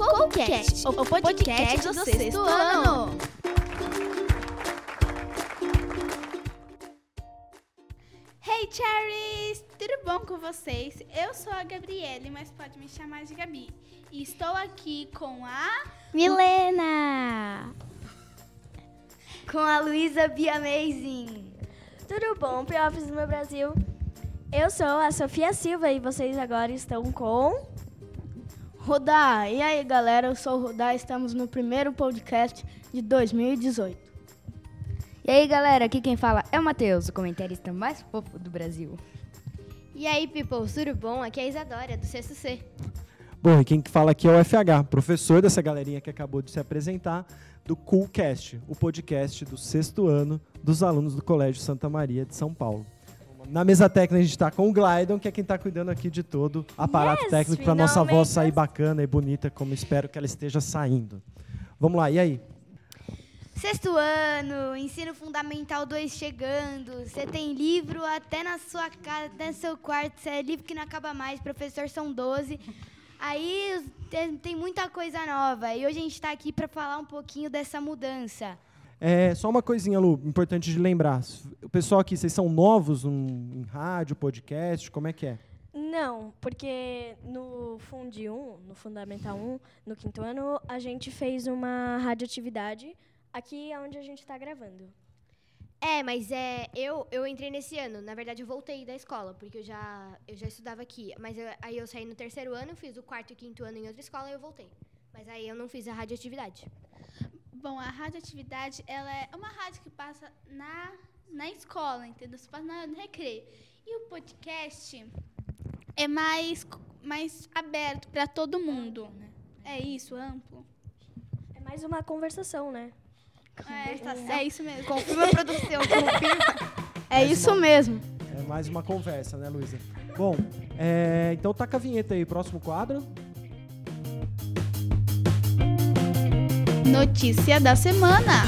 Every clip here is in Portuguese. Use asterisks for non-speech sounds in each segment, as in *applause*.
CouCast, o podcast do sexto ano. Hey Cherries! Tudo bom com vocês? Eu sou a Gabriele, mas pode me chamar de Gabi. E estou aqui com a. Milena! Com a Luísa Be Amazing. Tudo bom, Piofes do meu Brasil? Eu sou a Sofia Silva e vocês agora estão com. Rodar! E aí, galera? Eu sou o Rodar, estamos no primeiro podcast de 2018. E aí, galera, aqui quem fala é o Matheus, o comentarista mais fofo do Brasil. E aí, people, tudo bom? Aqui é a Isadora, do sexto C. Bom, e quem fala aqui é o FH, professor dessa galerinha que acabou de se apresentar, do Coolcast, o podcast do sexto ano dos alunos do Colégio Santa Maria de São Paulo. Na mesa técnica a gente está com o Glydon, que é quem está cuidando aqui de todo o aparato Yes, técnico para nossa voz sair bacana e bonita, como espero que ela esteja saindo. Vamos lá, e aí? Sexto ano, ensino fundamental 2 chegando. Você tem livro até na sua casa, até no seu quarto. Você é livro que não acaba mais. Professor são 12. Aí tem muita coisa nova. E hoje a gente está aqui para falar um pouquinho dessa mudança. É, só uma coisinha, Lu, importante de lembrar. O pessoal aqui, vocês são novos um, em rádio, podcast, como é que é? Não, porque no Fundi 1, no Fundamental 1, no quinto ano, a gente fez uma radioatividade aqui onde a gente está gravando. É, mas é, eu, eu entrei nesse ano. Na verdade, eu voltei da escola, porque eu já, eu já estudava aqui. Mas eu- aí eu saí no terceiro ano, fiz o quarto e quinto ano em outra escola e eu voltei. Mas aí eu não fiz a radioatividade. Bom, a radioatividade, ela é uma rádio que passa na, na escola, entendeu? Você passa na, no recreio. E o podcast é mais, mais aberto para todo mundo. É isso, amplo. É mais uma conversação, né? É, é isso mesmo. Confirma a produção, confirma. É isso mesmo. É mais uma conversa, né, Luísa? Bom, é, então taca a vinheta aí, próximo quadro. Notícia da semana.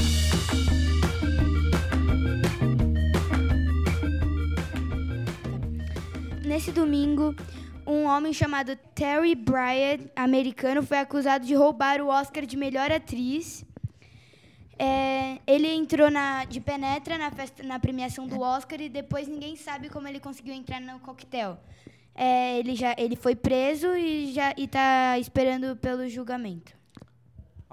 Nesse domingo, um homem chamado Terry Bryant, americano, foi acusado de roubar o Oscar de melhor atriz. É, ele entrou na, de penetra na, festa, na premiação do Oscar e depois ninguém sabe como ele conseguiu entrar no coquetel. É, ele já ele foi preso e já está esperando pelo julgamento.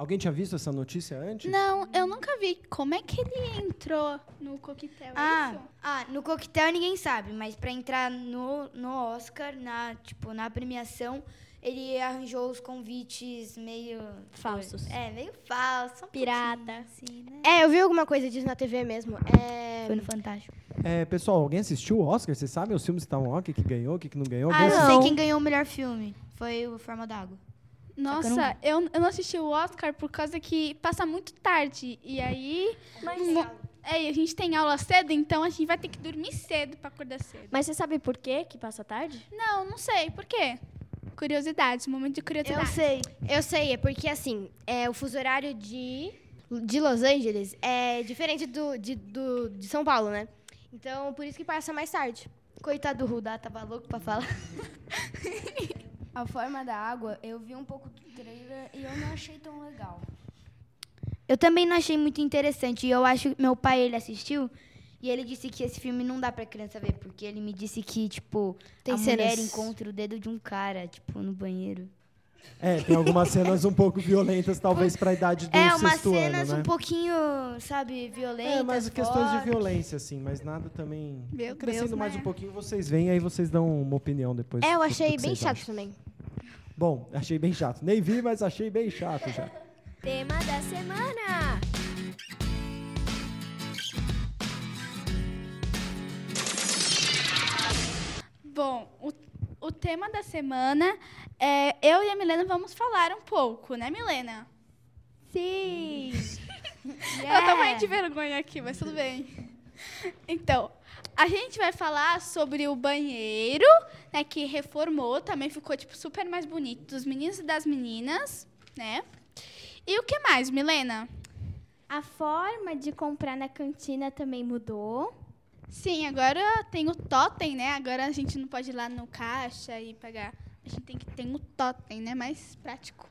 Alguém tinha visto essa notícia antes? Não, eu nunca vi. Como é que ele entrou no coquetel? É Ah, isso? ah, no coquetel ninguém sabe, mas para entrar no, no Oscar, na, tipo, na premiação, ele arranjou os convites meio Falsos. É, meio falso. um Pirata. Assim, né? É, eu vi alguma coisa disso na TV mesmo. É, Foi no Fantástico. É, pessoal, alguém assistiu o Oscar? Vocês sabem os filmes que estavam lá? O que, que ganhou, o que, que não ganhou? Ah, eu sei quem ganhou o melhor filme. Foi o Forma d'Água. Nossa, eu, eu não assisti o Oscar por causa que passa muito tarde. E aí. mo- É, e a gente tem aula cedo, então a gente vai ter que dormir cedo pra acordar cedo. Mas você sabe por quê que passa tarde? Não, não sei. Por quê? Curiosidade, momento de Eu curiosidade. sei. eu sei, é porque assim, é, o fuso horário de, de Los Angeles é diferente do, de, do, de São Paulo, né? Então, por isso que passa mais tarde. Coitado do Rudá, tava louco pra falar. *laughs* A forma da água, eu vi um pouco do trailer e eu não achei tão legal. Eu também não achei muito interessante. E eu acho que meu pai, ele assistiu e ele disse que esse filme não dá pra criança ver, porque ele me disse que, tipo, Tem a cenas- mulher encontra o dedo de um cara, tipo, no banheiro. É, tem algumas cenas um pouco violentas, talvez, pra idade do é, umas sexto cenas ano, né? um pouquinho, sabe, violentas. É, mas questões de violência, assim, mas nada também. Meu Crescendo Deus, mais né? um pouquinho, vocês vêm, aí vocês dão uma opinião depois. É, eu achei bem chato acham. também. Bom, achei bem chato. Nem vi, mas achei bem chato já. Tema da semana! Bom, o, o tema da semana é eu e a Milena vamos falar um pouco, né, Milena? Sim! *laughs* Eu tô morrendo de vergonha aqui, mas tudo bem. Então, a gente vai falar sobre o banheiro, né, que reformou, também ficou tipo super mais bonito dos meninos e das meninas, né? E o que mais, Milena? A forma de comprar na cantina também mudou. Sim, agora tem o totem, né? Agora a gente não pode ir lá no caixa e pagar. A gente tem que ter o totem, né? Mais prático.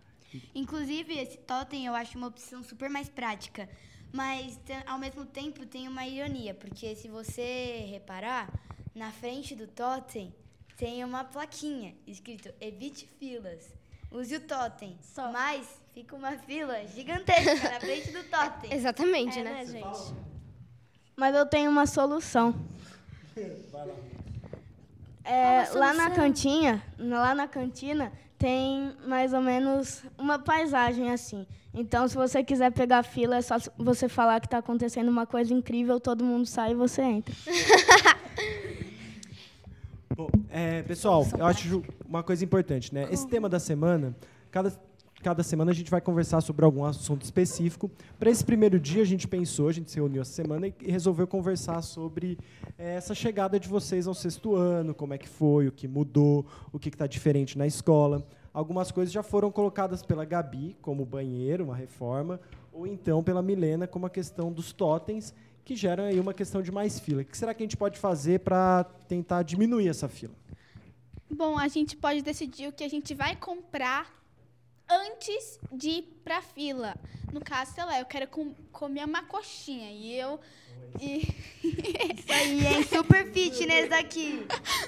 Inclusive, esse totem eu acho uma opção super mais prática. Mas, ao mesmo tempo, tem uma ironia. Porque se você reparar, na frente do totem tem uma plaquinha escrito Evite filas. Use o totem. Mas fica uma fila gigantesca na frente do totem. *laughs* Exatamente, É, né? né, gente? Mas eu tenho uma solução. É, lá na cantinha, lá na cantina, tem mais ou menos uma paisagem assim. Então, se você quiser pegar fila, é só você falar que está acontecendo uma coisa incrível, todo mundo sai e você entra. *laughs* Bom, é, pessoal, eu acho uma coisa importante, né? Esse tema da semana, cada, cada semana a gente vai conversar sobre algum assunto específico. Para esse primeiro dia, a gente pensou, a gente se reuniu essa semana e resolveu conversar sobre é, essa chegada de vocês ao sexto ano, como é que foi, o que mudou, o que está diferente na escola. Algumas coisas já foram colocadas pela Gabi, como banheiro, uma reforma, ou então pela Milena, como a questão dos totens, que geram aí uma questão de mais fila. O que será que a gente pode fazer para tentar diminuir essa fila? Bom, a gente pode decidir o que a gente vai comprar antes de ir pra fila. No caso, sei lá, eu quero com- comer uma coxinha e eu. E *laughs* Isso aí, hein? Super fitness daqui.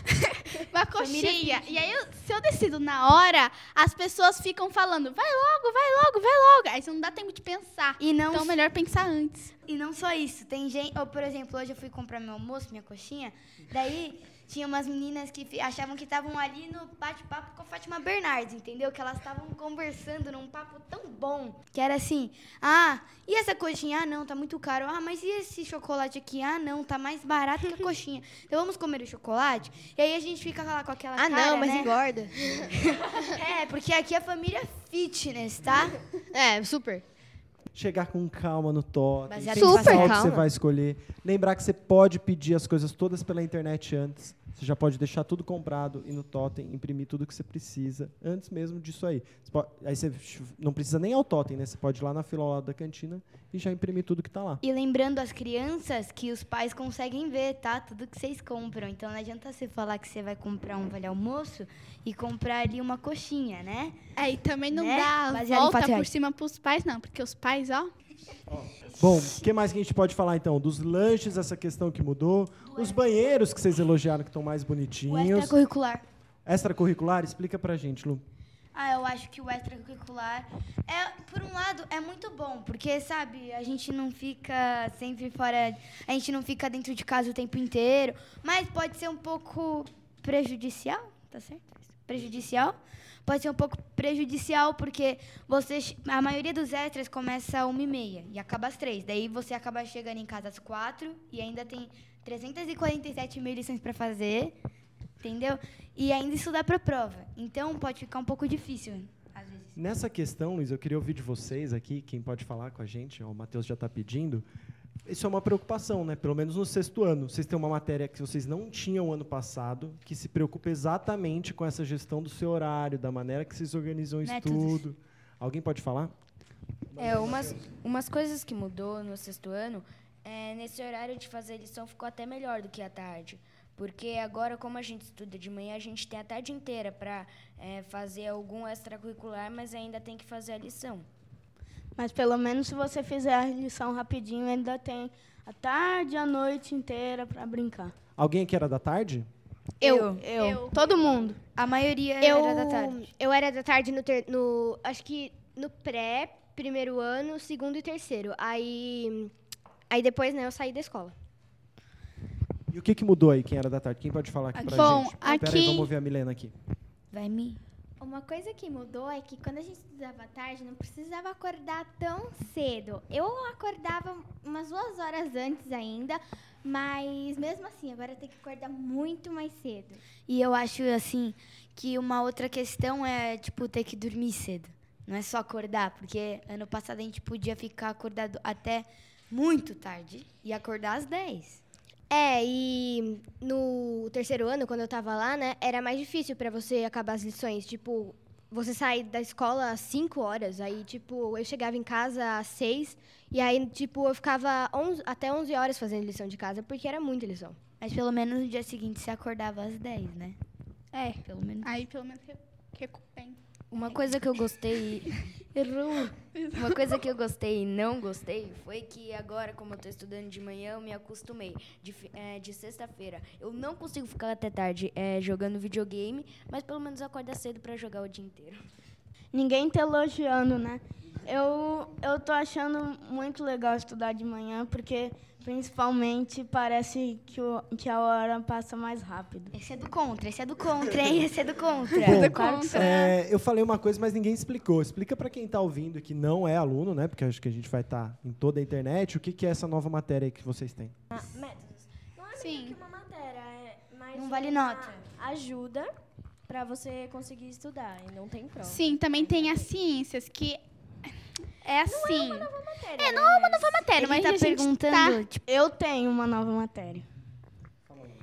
*laughs* uma coxinha. E aí, eu- se eu decido na hora, as pessoas ficam falando, vai logo, vai logo, vai logo. Aí você não dá tempo de pensar. E não Então, melhor pensar antes. E não só isso, tem gente. Ou, por exemplo, hoje eu fui comprar meu almoço, minha coxinha. Daí tinha umas meninas que achavam que estavam ali no bate-papo com a Fátima Bernardes, entendeu? Que elas estavam conversando num papo tão bom. Que era assim: ah, e essa coxinha? Ah, não, tá muito caro. Ah, mas e esse chocolate aqui? Ah, não, tá mais barato que a coxinha. *laughs* Então vamos comer o chocolate? E aí a gente fica lá com aquela Ah, cara. não, mas né? engorda. *laughs* É, porque aqui a família é fitness, tá? É, super. chegar com calma no totem, pensar em o que você calma. vai escolher. Lembrar que você pode pedir as coisas todas pela internet antes. Você já pode deixar tudo comprado e no totem imprimir tudo que você precisa antes mesmo disso aí. Você pode- aí você não precisa nem ao totem, né? Você pode ir lá na fila ao lado da cantina e já imprimir tudo que está lá. E lembrando as crianças que os pais conseguem ver, tá? Tudo que vocês compram. Então não adianta você falar que você vai comprar um vale almoço e comprar ali uma coxinha, né? É, e também não Né? dá Baseado volta por cima pros pais, não. Porque os pais, ó. Bom, o que mais que a gente pode falar então? Dos lanches, essa questão que mudou. Os banheiros que vocês elogiaram que estão mais O bonitinhos. extracurricular. Extracurricular, explica pra gente, Lu. Ah, eu acho que o extracurricular é, por um lado, é muito bom, porque sabe, a gente não fica sempre fora, a gente não fica dentro de casa o tempo inteiro, mas pode ser um pouco prejudicial, tá certo? Prejudicial? Pode ser um pouco prejudicial porque você, a maioria dos extras começa às uma e meia acaba às três. Daí você acaba chegando em casa às quatro e ainda tem 347 mil lições para fazer, entendeu? E ainda estudar para prova. Então pode ficar um pouco difícil às vezes. Nessa questão, Luiz, eu queria ouvir de vocês aqui, quem pode falar com a gente, o Matheus já está pedindo. Isso é uma preocupação, né? Pelo menos no sexto ano. Vocês têm uma matéria que vocês não tinham ano passado, que se preocupa exatamente com essa gestão do seu horário, da maneira que vocês organizam o Métodos. estudo. Alguém pode falar? É, umas, umas coisas que mudou no sexto ano, é, nesse horário de fazer lição ficou até melhor do que à tarde. Porque agora, como a gente estuda de manhã, a gente tem a tarde inteira para fazer algum extracurricular, mas ainda tem que fazer a lição. Mas pelo menos se você fizer a lição rapidinho, ainda tem a tarde e a noite inteira para brincar. Alguém aqui era da tarde? Eu. Eu. Todo mundo. A maioria Eu era da tarde. eu era da tarde no, ter- no acho que no pré, primeiro ano, segundo e terceiro. Aí aí depois, né, eu saí da escola. E o que, que mudou aí, quem era da tarde? Quem pode falar aqui pra Bom, gente? Pera aí, aqui- vamos ouvir a Milena aqui. Vai me. Uma coisa que mudou é que quando a gente estudava tarde, não precisava acordar tão cedo. Eu acordava umas duas horas antes ainda, mas mesmo assim, agora tem que acordar muito mais cedo. E eu acho assim que uma outra questão é tipo ter que dormir cedo. Não é só acordar, porque ano passado a gente podia ficar acordado até muito tarde e acordar às 10. É, e no terceiro ano, quando eu tava lá, né, era mais difícil pra você acabar as lições. Tipo, você sair da escola às 5 horas, aí, tipo, eu chegava em casa às 6, e aí, tipo, eu ficava 11 até 11 horas fazendo lição de casa, porque era muita lição. Mas pelo menos no dia seguinte você acordava às 10, né? É. Pelo menos. Aí pelo menos re- recupera. Uma coisa que eu gostei. *laughs* Errou. Uma coisa que eu gostei e não gostei foi que agora, como eu tô estudando de manhã, eu me acostumei. De, é, de sexta-feira, eu não consigo ficar até tarde é, jogando videogame, mas pelo menos acorda cedo pra jogar o dia inteiro. Ninguém tá elogiando, né? Eu, eu tô achando muito legal estudar de manhã, porque principalmente parece que, o, que a hora passa mais rápido. Esse é do contra, esse é do contra, hein? Esse é do contra. Bom, é, eu falei uma coisa, mas ninguém explicou. Explica para quem está ouvindo e que não é aluno, né? Porque acho que a gente vai estar em toda a internet. O que, que é essa nova matéria aí que vocês têm? Ah, métodos. Não é Sim. que uma matéria, é mais Não vale nota. ajuda pra você conseguir estudar e não tem prova. Sim, também tem as ciências, que é assim. Matéria, É, não é uma nova matéria, Ele mas tá a gente perguntando, tá... tipo, Eu tenho uma nova matéria.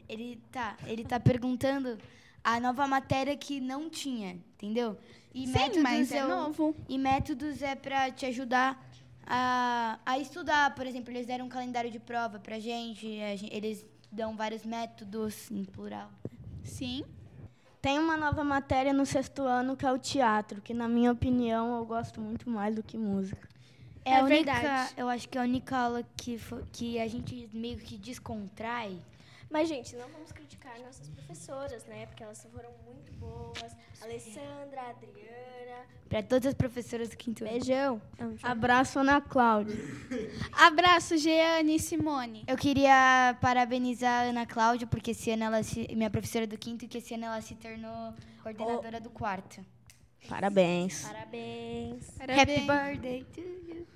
ele tá, ele tá perguntando a nova matéria que não tinha, entendeu? E Sim, mas é eu- novo. E métodos é pra te ajudar a, a estudar. Por exemplo, eles deram um calendário de prova pra gente, a gen- eles dão vários métodos em plural. Sim. Tem uma nova matéria no sexto ano que é o teatro, que na minha opinião eu gosto muito mais do que música. É, É a única, verdade. eu acho que é a única aula que, que a gente meio que descontrai. Mas, gente, não vamos criticar nossas professoras, né? Porque elas foram muito boas. Alessandra, Adriana. Pra todas as professoras do quinto ano. Beijão. Abraço, Ana Cláudia. *laughs* Abraço, Jeane e Simone. Eu queria parabenizar a Ana Cláudia, porque esse ano ela se, minha professora do quinto, que esse ano ela se tornou coordenadora do quarto. Parabéns. Parabéns. Happy birthday to you.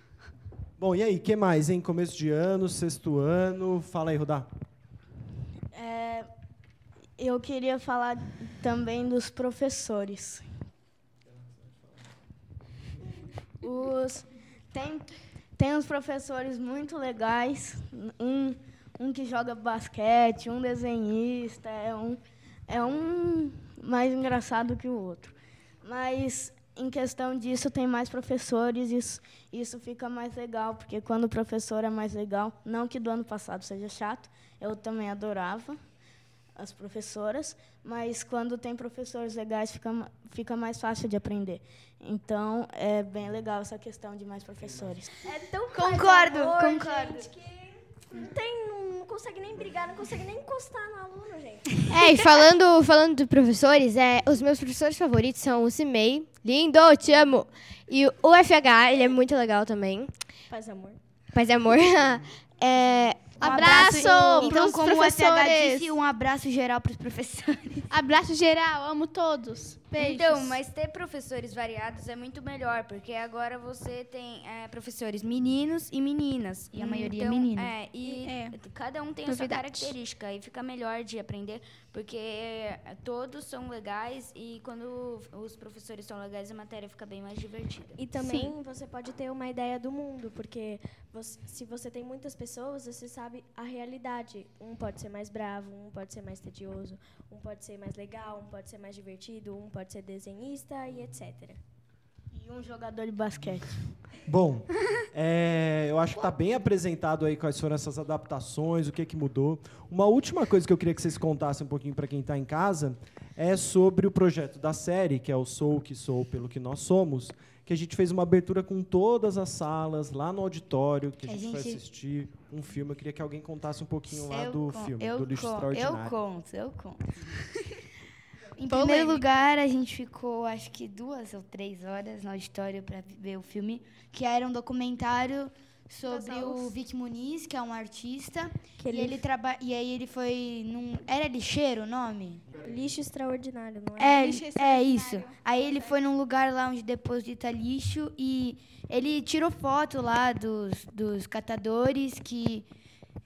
Bom, e aí, que mais, hein? Começo de ano, sexto ano. Fala aí, Rodar. É, eu queria falar também dos professores. Os, tem, tem uns professores muito legais. Um, um que joga basquete, um desenhista, é um, é um mais engraçado que o outro. Mas em questão disso, tem mais professores, isso, isso fica mais legal, porque quando o professor é mais legal, não que do ano passado seja chato, eu também adorava as professoras, mas quando tem professores legais fica, fica mais fácil de aprender. Então, é bem legal essa questão de mais professores. É tão Concordo, amor, concordo. gente, que não, tem, não, consegue nem brigar, não consegue nem encostar no aluno, gente. É, e falando, falando de professores, é, os meus professores favoritos são o Cimei, lindo, te amo. E o FH, ele é muito legal também. Paz amor. Paz e amor. *laughs* é, Abraço Então, pros como o FH professores. disse, um abraço geral para os professores. Abraço geral, amo todos. Beijos. Então, mas ter professores variados é muito melhor, porque agora você tem é, professores meninos e meninas. E a maioria Então, menina. É, e É. cada um tem a sua característica e fica melhor de aprender, porque é, todos são legais e quando os professores são legais, a matéria fica bem mais divertida. E também você pode ter uma ideia do mundo, porque você- se você tem muitas pessoas, você sabe a realidade. Um pode ser mais bravo, um pode ser mais tedioso, um pode ser mais legal, um pode ser mais divertido, um pode ser desenhista e etc. E um jogador de basquete. Bom, é, eu acho que está bem apresentado aí quais foram essas adaptações, o que, que mudou. Uma última coisa que eu queria que vocês contassem um pouquinho para quem está em casa é sobre o projeto da série, que é o Sou o que Sou pelo que Nós Somos, que a gente fez uma abertura com todas as salas lá no auditório, que a A gente, foi gente- assistir um filme. Eu queria que alguém contasse um pouquinho lá Eu do filme, eu do Lixo Extraordinário. Eu conto, eu conto. *laughs* em Polêmica. primeiro lugar, a gente ficou, acho que duas ou três horas no auditório para ver o filme, que era um documentário sobre o Vic Muniz, que é um artista. Que E ele- ele traba e aí ele foi num. Era lixeiro o nome? Lixo extraordinário, não é? É, Lixo é isso. Aí ele foi num lugar lá onde deposita lixo e ele tirou foto lá dos, dos catadores que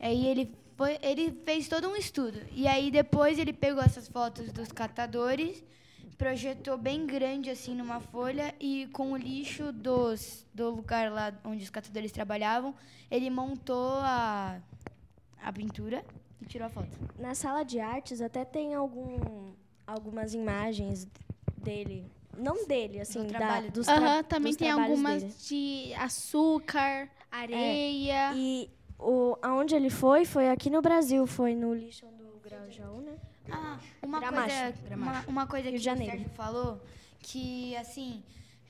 aí ele foi, ele fez todo um estudo. E aí depois ele pegou essas fotos dos catadores, projetou bem grande assim numa folha e com o lixo dos do lugar lá onde os catadores trabalhavam, ele montou a a pintura e tirou a foto. Na sala de artes até tem algum, algumas imagens dele. Não dele, assim, da, trabalho dos Aham, tra- também dos tem algumas dele. de açúcar, areia. E o, aonde ele foi, foi aqui no Brasil, foi no lixão do Grajaú, né? Ah, uma Gramacho, coisa, uma, Gramacho. uma coisa Rio que de o Janeiro. Sérgio falou, que assim,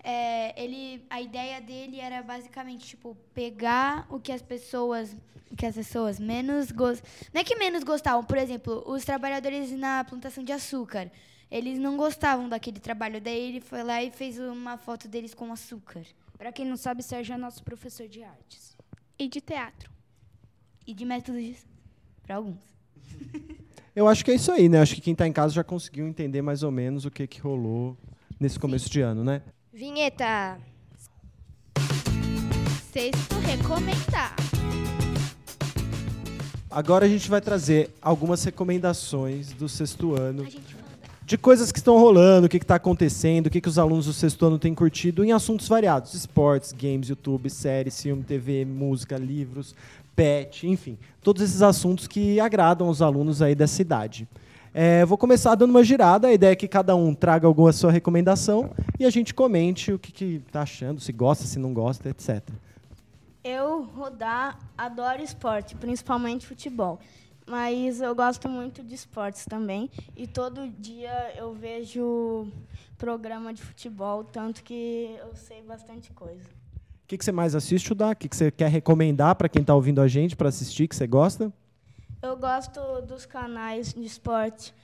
é, ele, a ideia dele era basicamente tipo pegar o que as pessoas, que as pessoas menos gostam, não é que menos gostavam, por exemplo, os trabalhadores na plantação de açúcar, eles não gostavam daquele trabalho, daí ele foi lá e fez uma foto deles com açúcar. Para quem não sabe, Sérgio é nosso professor de artes. E de teatro. E de métodos para alguns. Eu acho que é isso aí, né? Acho que quem está em casa já conseguiu entender mais ou menos o que, que rolou nesse começo de ano, né? Vinheta. Sexto recomendar. Agora a gente vai trazer algumas recomendações do sexto ano. De coisas que estão rolando, o que está acontecendo, o que, que os alunos do sexto ano têm curtido em assuntos variados: esportes, games, YouTube, séries, filme, TV, música, livros, pet, enfim. Todos esses assuntos que agradam os alunos aí dessa idade. É, vou começar dando uma girada. A ideia é que cada um traga alguma sua recomendação e a gente comente o que está achando, se gosta, se não gosta, etc. Eu, Rodar, adoro esporte, principalmente futebol. Mas eu gosto muito de esportes também. E todo dia eu vejo programa de futebol, tanto que eu sei bastante coisa. O que, que você mais assiste, Udá? O que, que você quer recomendar para quem está ouvindo a gente para assistir, que você gosta? Eu gosto dos canais de esporte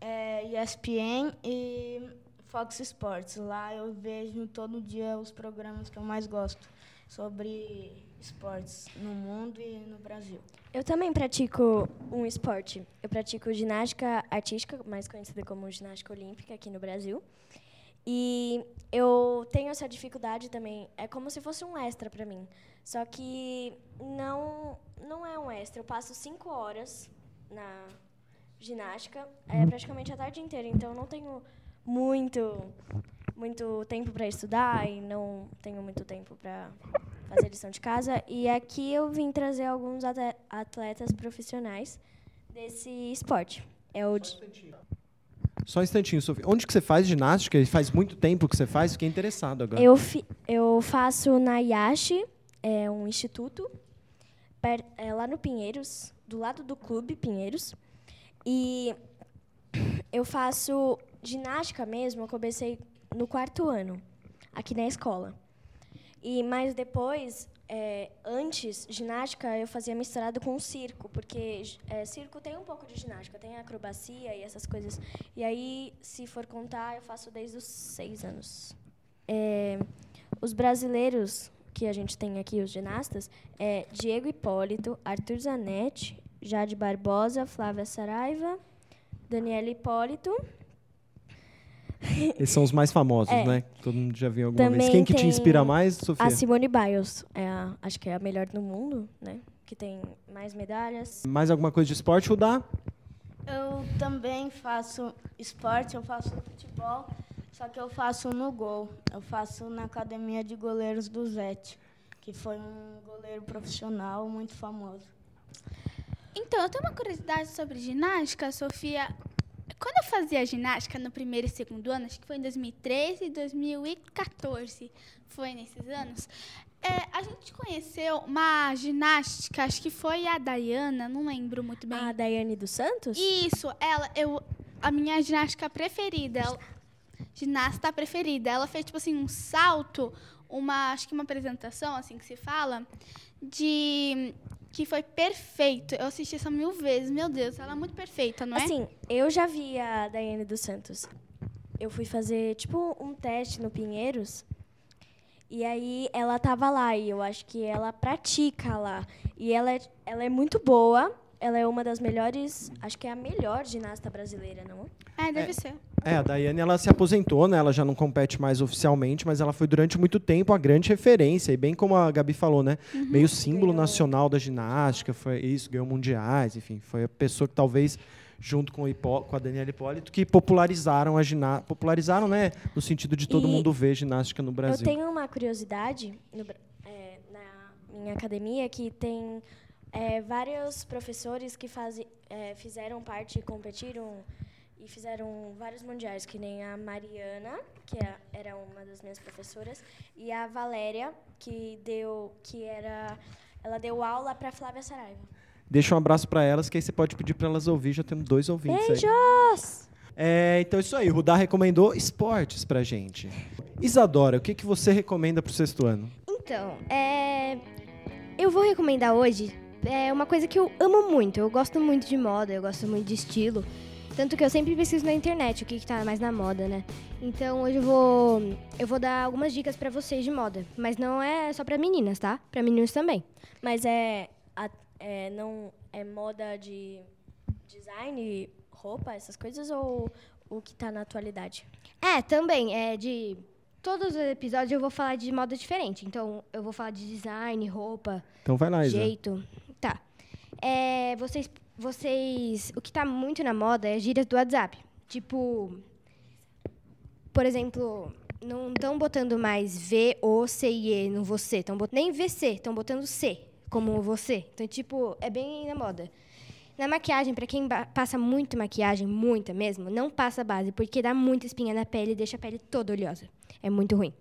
é, ESPN e Fox Sports. Lá eu vejo todo dia os programas que eu mais gosto sobre esportes no mundo e no Brasil. Eu também pratico um esporte. Eu pratico ginástica artística, mais conhecida como ginástica olímpica aqui no Brasil. E eu tenho essa dificuldade também. É como se fosse um extra para mim. Só que não não é um extra. Eu passo cinco horas na ginástica, é praticamente a tarde inteira. Então eu não tenho muito muito tempo para estudar e não tenho muito tempo para fazer lição de casa. E aqui eu vim trazer alguns atletas profissionais desse esporte. É o de- Só um instantinho, Sofia. Onde que você faz ginástica? Faz muito tempo que você faz? Fiquei interessado agora. eu, fi- eu faço na Yashi, é um instituto, per- é, lá no Pinheiros, do lado do clube Pinheiros. E *clears throat* eu faço ginástica mesmo, eu comecei no quarto ano, aqui na escola. E mas depois, é, antes, ginástica eu fazia misturado com circo, porque é, circo tem um pouco de ginástica, tem acrobacia e essas coisas. E aí, se for contar, eu faço desde os seis anos. É, os brasileiros que a gente tem aqui, os ginastas, é Diego Hipólito, Arthur Zanetti, Jade Barbosa, Flávia Saraiva, Daniela Hipólito. Esses são os mais famosos, É. né? Todo mundo já viu alguma vez. Também Quem que te inspira mais, Sofia? A Simone Biles, é a- acho que é a melhor do mundo, né? Que tem mais medalhas. Mais alguma coisa de esporte, Udá? Eu também faço esporte, eu faço futebol, só que eu faço no gol. Eu faço na academia de goleiros do Zete, que foi um goleiro profissional muito famoso. Então, eu tenho uma curiosidade sobre ginástica, Sofia. Quando eu fazia ginástica no primeiro e segundo ano, acho que foi em 2013 e 2014, foi nesses anos, é, a gente conheceu uma ginástica, acho que foi a Dayana, não lembro muito bem. A Daiane dos Santos? Isso, ela, eu, a minha ginástica preferida, ela- ginasta preferida. Ela fez tipo assim um salto, uma, acho que uma apresentação assim que se fala, de que foi perfeito. Eu assisti essa mil vezes. Meu Deus, ela é muito perfeita, não é? Assim, eu já vi a Daiane dos Santos. Eu fui fazer, tipo, um teste no Pinheiros. E aí ela tava lá e eu acho que ela pratica lá. E ela é, ela é muito boa. Ela é uma das melhores, acho que é a melhor ginasta brasileira, não? É, deve ser. É, a Daiane ela se aposentou, né? Ela já não compete mais oficialmente, mas ela foi durante muito tempo a grande referência. E bem como a Gabi falou, né? Meio símbolo nacional da ginástica, foi isso, ganhou mundiais, enfim. Foi a pessoa que talvez, junto com, o Hipó, com a Daniela Hipólito, que popularizaram a ginástica. Popularizaram, né? No sentido de todo E mundo ver ginástica no Eu Brasil. tenho uma curiosidade no é, na minha academia que tem é, vários professores que fazem, é, fizeram parte, competiram e fizeram vários mundiais, que nem a Mariana, que é- era uma das minhas professoras, e a Valéria, que deu, que era, ela deu aula para Flávia Saraiva. Deixa um abraço para elas, que aí você pode pedir para elas ouvir. Já temos dois ouvintes aí. Beijos! É, então, isso aí. O Rudá recomendou esportes pra gente. Isadora, o que, que você recomenda pro sexto ano? Então, é... eu vou recomendar hoje é uma coisa que eu amo muito. Eu gosto muito de moda, eu gosto muito de estilo. Tanto que eu sempre pesquiso na internet o que, que tá mais na moda, né? Então hoje eu vou, eu vou dar algumas dicas pra vocês de moda. Mas não é só pra meninas, tá? Pra meninos também. Mas é, a- é, não, é moda de design, roupa, essas coisas, ou o que tá na atualidade? É, também. É de. Todos os episódios eu vou falar de moda diferente. Então eu vou falar de design, roupa, Então vai lá, Isa. jeito. É, vocês, vocês. O que tá muito na moda é gírias do WhatsApp. Tipo. Por exemplo, não estão botando mais V, O, C e E no você. Tão bot... Nem VC, estão botando C como você. Então, tipo, é bem na moda. Na maquiagem, pra quem passa muito maquiagem, muita mesmo, não passa base, porque dá muita espinha na pele e deixa a pele toda oleosa. É muito ruim.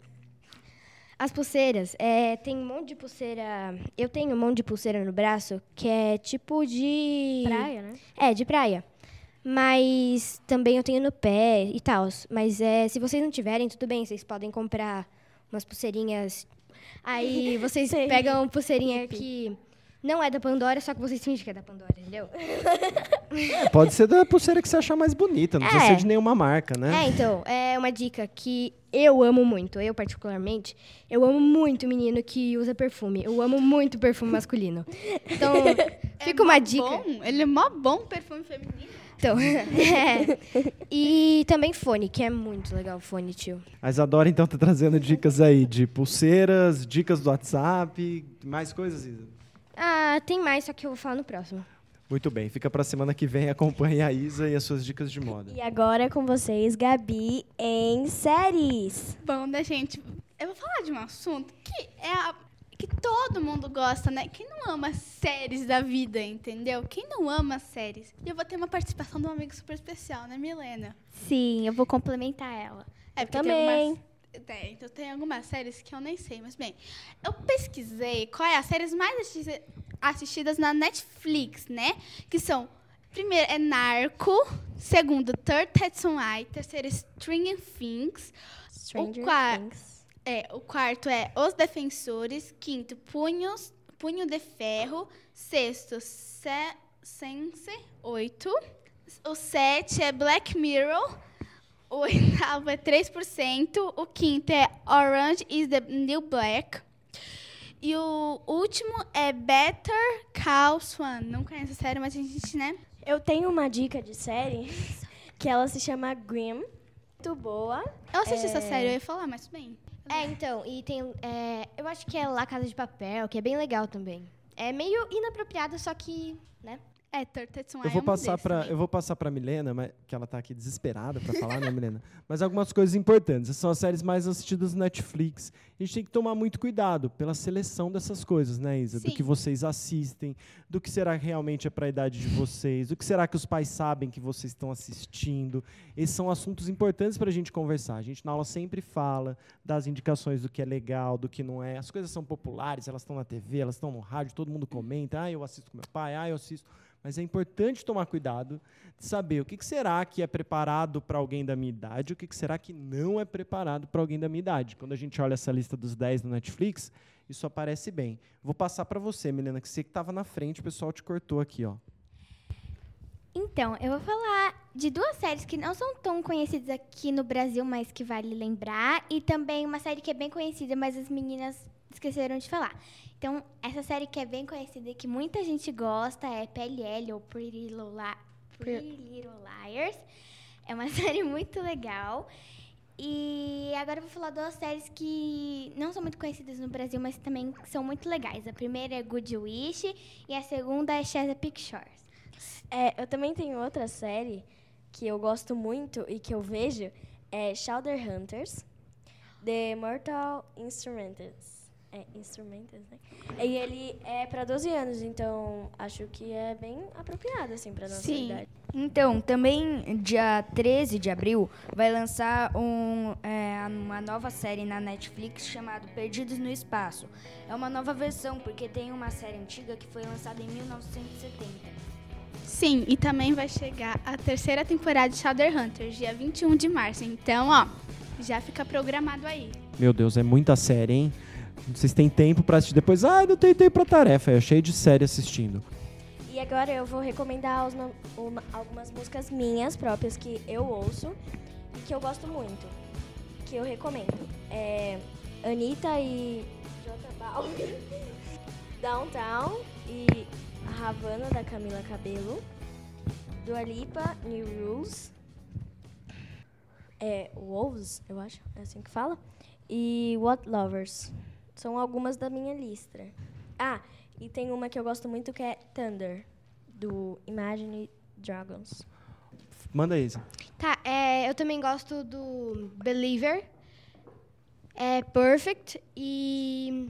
As pulseiras, é, tem um monte de pulseira. Eu tenho um monte de pulseira no braço que é tipo de. Praia, né? É, de praia. Mas também eu tenho no pé e tal. Mas é, se vocês não tiverem, tudo bem, vocês podem comprar umas pulseirinhas. Aí *laughs* vocês pegam pulseirinha que não é da Pandora, só que vocês fingem que é da Pandora, entendeu? É, pode ser da pulseira que você achar mais bonita, não precisa É. ser de nenhuma marca, né? É, então, é uma dica que eu amo muito, eu particularmente, eu amo muito menino que usa perfume. Eu amo muito perfume masculino. Então, *laughs* fica uma dica. Bom, ele é mó bom perfume feminino. Então, *laughs* é. E também fone, que é muito legal o fone, tio. A Isadora, então, tá trazendo dicas aí de pulseiras, dicas do WhatsApp, mais coisas, Isa? Ah, tem mais, só que eu vou falar no próximo. Muito bem, fica pra semana que vem, acompanhe a Isa e as suas dicas de moda. E agora é com vocês, Gabi, em séries. Bom, né, gente? Eu vou falar de um assunto que é a- que todo mundo gosta, né? Quem não ama séries da vida, entendeu? Quem não ama séries? E eu vou ter uma participação de um amigo super especial, né, Milena? Sim, eu vou complementar ela. É, porque também. Tem algumas, é, então tem algumas séries que eu nem sei, mas bem, eu pesquisei qual é as séries mais assisti- assistidas na Netflix, né? Que são, primeiro, é Narco, segundo, Third Tetsun Eye, terceiro, Stranger Things, Stranger qua- Things. é, o quarto é Os Defensores, quinto, Punhos, Punho de Ferro, sexto, Se Sense, oito, o sete é Black Mirror, o oitavo é 3%, o quinto é Orange is the New Black, e o último é Better Call Swan. Não conheço a série, mas a gente, né? Eu tenho uma dica de série que ela se chama Grimm. Muito boa. Eu assisti essa série, eu ia falar, mas tudo bem. É, então, e tem. é, eu acho que é La Casa de Papel, que é bem legal também. É meio inapropriado, só que. né? É, Third Tetsun Eu Eye vou é um passar para eu vou passar para Milena, mas, que ela tá aqui desesperada para falar, né, Milena? *laughs* Mas algumas coisas importantes. Essas são as séries mais assistidas no Netflix. A gente tem que tomar muito cuidado pela seleção dessas coisas, né, Isa? Do Sim. que vocês assistem, do que será que realmente é para a idade de vocês, do que será que os pais sabem que vocês estão assistindo. Esses são assuntos importantes para a gente conversar. A gente na aula sempre fala das indicações do que é legal, do que não é. As coisas são populares, elas estão na TV, elas estão no rádio, todo mundo comenta. Ah, eu assisto com meu pai, ah, eu assisto. Mas é importante tomar cuidado de saber o que, que será que é preparado para alguém da minha idade, o que, que será que não é preparado para alguém da minha idade. Quando a gente olha essa lista dos 10 no Netflix, isso aparece bem. Vou passar para você, Milena, que você que estava na frente, o pessoal te cortou aqui, ó. Então, eu vou falar de duas séries que não são tão conhecidas aqui no Brasil, mas que vale lembrar. E também uma série que é bem conhecida, mas as meninas esqueceram de falar. Então, essa série que é bem conhecida e que muita gente gosta é PLL, ou Pretty Little, Li- Pretty Little Liars. É uma *laughs* série muito legal. E agora eu vou falar duas séries que não são muito conhecidas no Brasil, mas também são muito legais. A primeira é Good Wish e a segunda é Chesapeake Shores. É, eu também tenho outra série que eu gosto muito e que eu vejo, é Shouder Hunters, The Mortal Instruments. É, Instrumentos, né? E ele é para 12 anos, então acho que é bem apropriado, assim, pra nossa Sim. idade. Então, também dia 13 de abril vai lançar um, é, uma nova série na Netflix chamada Perdidos no Espaço. É uma nova versão, porque tem uma série antiga que foi lançada em 1970. Sim, e também vai chegar a terceira temporada de Shadow Hunters, dia 21 de março. Então, ó, já fica programado aí. Meu Deus, é muita série, hein? Vocês têm tempo pra assistir depois. Ah, não tenho tempo pra tarefa. É cheio de série assistindo. E agora eu vou recomendar os uma- algumas músicas minhas próprias que eu ouço e que eu gosto muito. Que eu recomendo. É Anitta e Jota Balvin, *laughs* Downtown e Havana da Camila Cabello, Dua Lipa, New Rules, é Wolves, eu acho, é assim que fala, e What Lovers. São algumas da minha lista. Ah, e tem uma que eu gosto muito que é Thunder, do Imagine Dragons. Manda aí. Tá, é, eu também gosto do Believer, é Perfect e.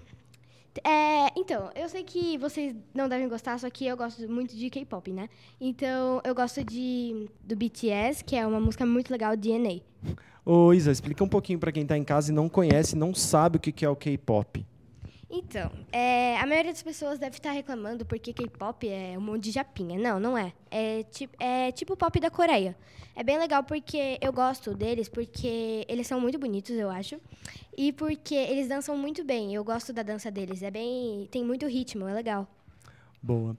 É, então, eu sei que vocês não devem gostar, só que eu gosto muito de K-pop, né? Então, eu gosto de do BTS, que é uma música muito legal, DNA. Ô, Isa, explica um pouquinho pra quem tá em casa e não conhece, não sabe o que é o K-pop. Então, é, a maioria das pessoas deve estar reclamando porque K-pop é um monte de japinha. Não, não é. É, ti é tipo pop da Coreia. É bem legal porque eu gosto deles, porque eles são muito bonitos, eu acho. E porque eles dançam muito bem. Eu gosto da dança deles. É bem. tem muito ritmo, é legal. Boa.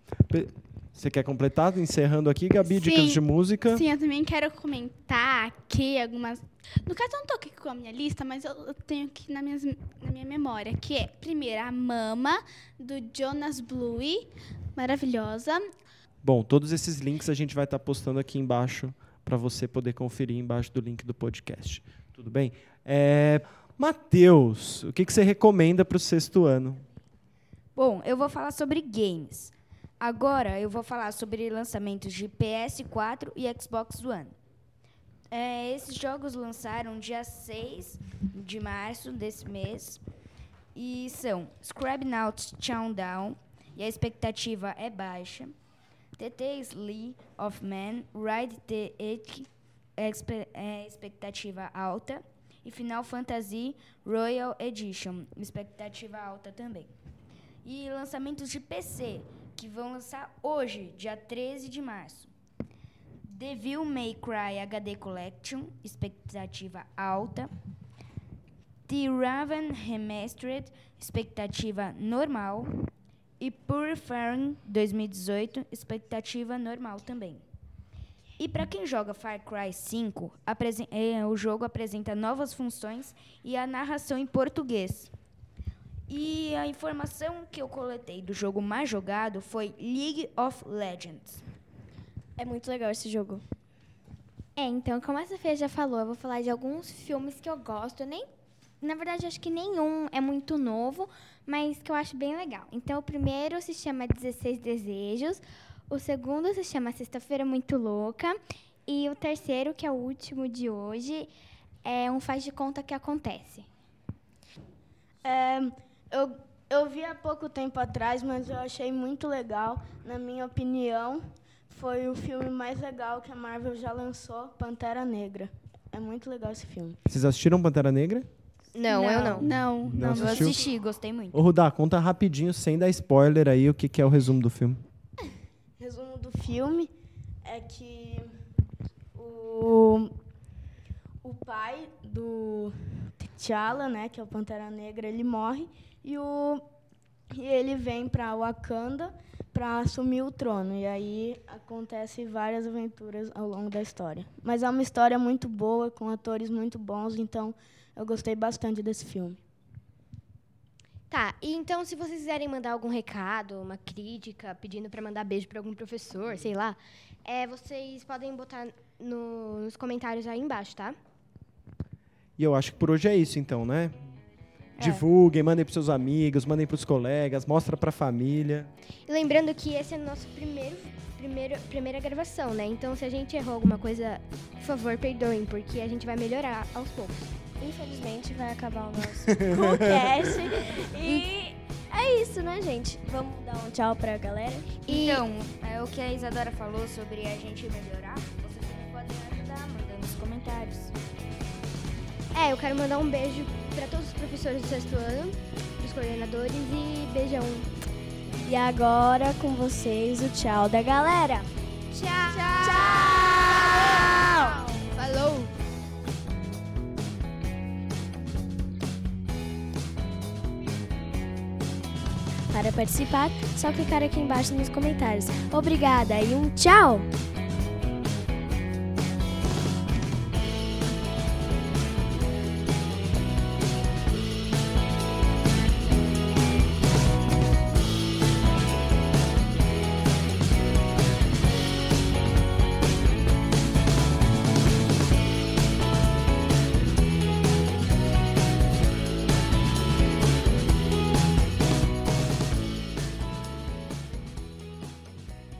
Você quer completar? Encerrando aqui, Gabi, Sim. dicas de música. Sim, eu também quero comentar aqui algumas. No caso, eu não tô aqui com a minha lista, mas eu eu tenho aqui na, minhas, na minha memória, que é, primeiro, a Mama, do Jonas Blue, maravilhosa. Bom, todos esses links a gente vai estar postando aqui embaixo para você poder conferir embaixo do link do podcast. Tudo bem? É, Matheus, o que, que você recomenda para o sexto ano? Bom, eu vou falar sobre games. Agora eu vou falar sobre lançamentos de PS4 e Xbox One. É, esses jogos lançaram dia 6 de março desse mês e são Scrabnaut Countdown, e a expectativa é baixa. TT Slee of Man, Ride the Edge, expe- é, expectativa alta. E Final Fantasy Royal Edition, expectativa alta também. E lançamentos de PC, que vão lançar hoje, dia 13 de março. Devil May Cry HD Collection, expectativa alta. The Raven Remastered, expectativa normal. E Purifying 2018, expectativa normal também. E para quem joga Far Cry 5, apresen- eh, o jogo apresenta novas funções e a narração em português. E a informação que eu coletei do jogo mais jogado foi League of Legends. É muito legal esse jogo. É, então, como a Sofia já falou, eu vou falar de alguns filmes que eu gosto. Eu nem, na verdade, acho que nenhum é muito novo, mas que eu acho bem legal. Então, o primeiro se chama 16 Desejos, o segundo se chama Sexta-feira Muito Louca, e o terceiro, que é o último de hoje, é um faz de conta que acontece. É, eu, eu vi há pouco tempo atrás, mas eu achei muito legal. Na minha opinião, foi o filme mais legal que a Marvel já lançou, Pantera Negra. É muito legal esse filme. Vocês assistiram Pantera Negra? Não, eu não. Não, Não não. Eu assistiu? assisti, gostei muito. Ô, Rudá, conta rapidinho, sem dar spoiler aí, o que, que é o resumo do filme. *laughs* Resumo do filme é que o, o pai do T'Challa, né, que é o Pantera Negra, ele morre e, o, e ele vem para Wakanda para assumir o trono. E aí acontece várias aventuras ao longo da história. Mas é uma história muito boa, com atores muito bons, então eu gostei bastante desse filme. Tá, e então se vocês quiserem mandar algum recado, uma crítica, pedindo para mandar beijo para algum professor, sei lá, é, vocês podem botar no- nos comentários aí embaixo, tá? E eu acho que por hoje é isso, então, né? Divulguem, mandem pros seus amigos, mandem pros colegas, mostra pra família. E lembrando que esse é o nosso primeiro, primeiro, primeira gravação, né? Então se a gente errou alguma coisa, por favor, perdoem, porque a gente vai melhorar aos poucos. Infelizmente vai acabar o nosso *laughs* podcast. *laughs* e é isso, né, gente? Vamos dar um tchau pra galera. Então, é o que a Isadora falou sobre a gente melhorar, vocês também podem ajudar mandando nos comentários. É, eu quero mandar um beijo para todos os professores do sexto ano, os coordenadores e beijão. E agora com vocês o tchau da galera. Tchau! Tchau! tchau. Falou! Para participar, só clicar aqui embaixo nos comentários. Obrigada e um tchau!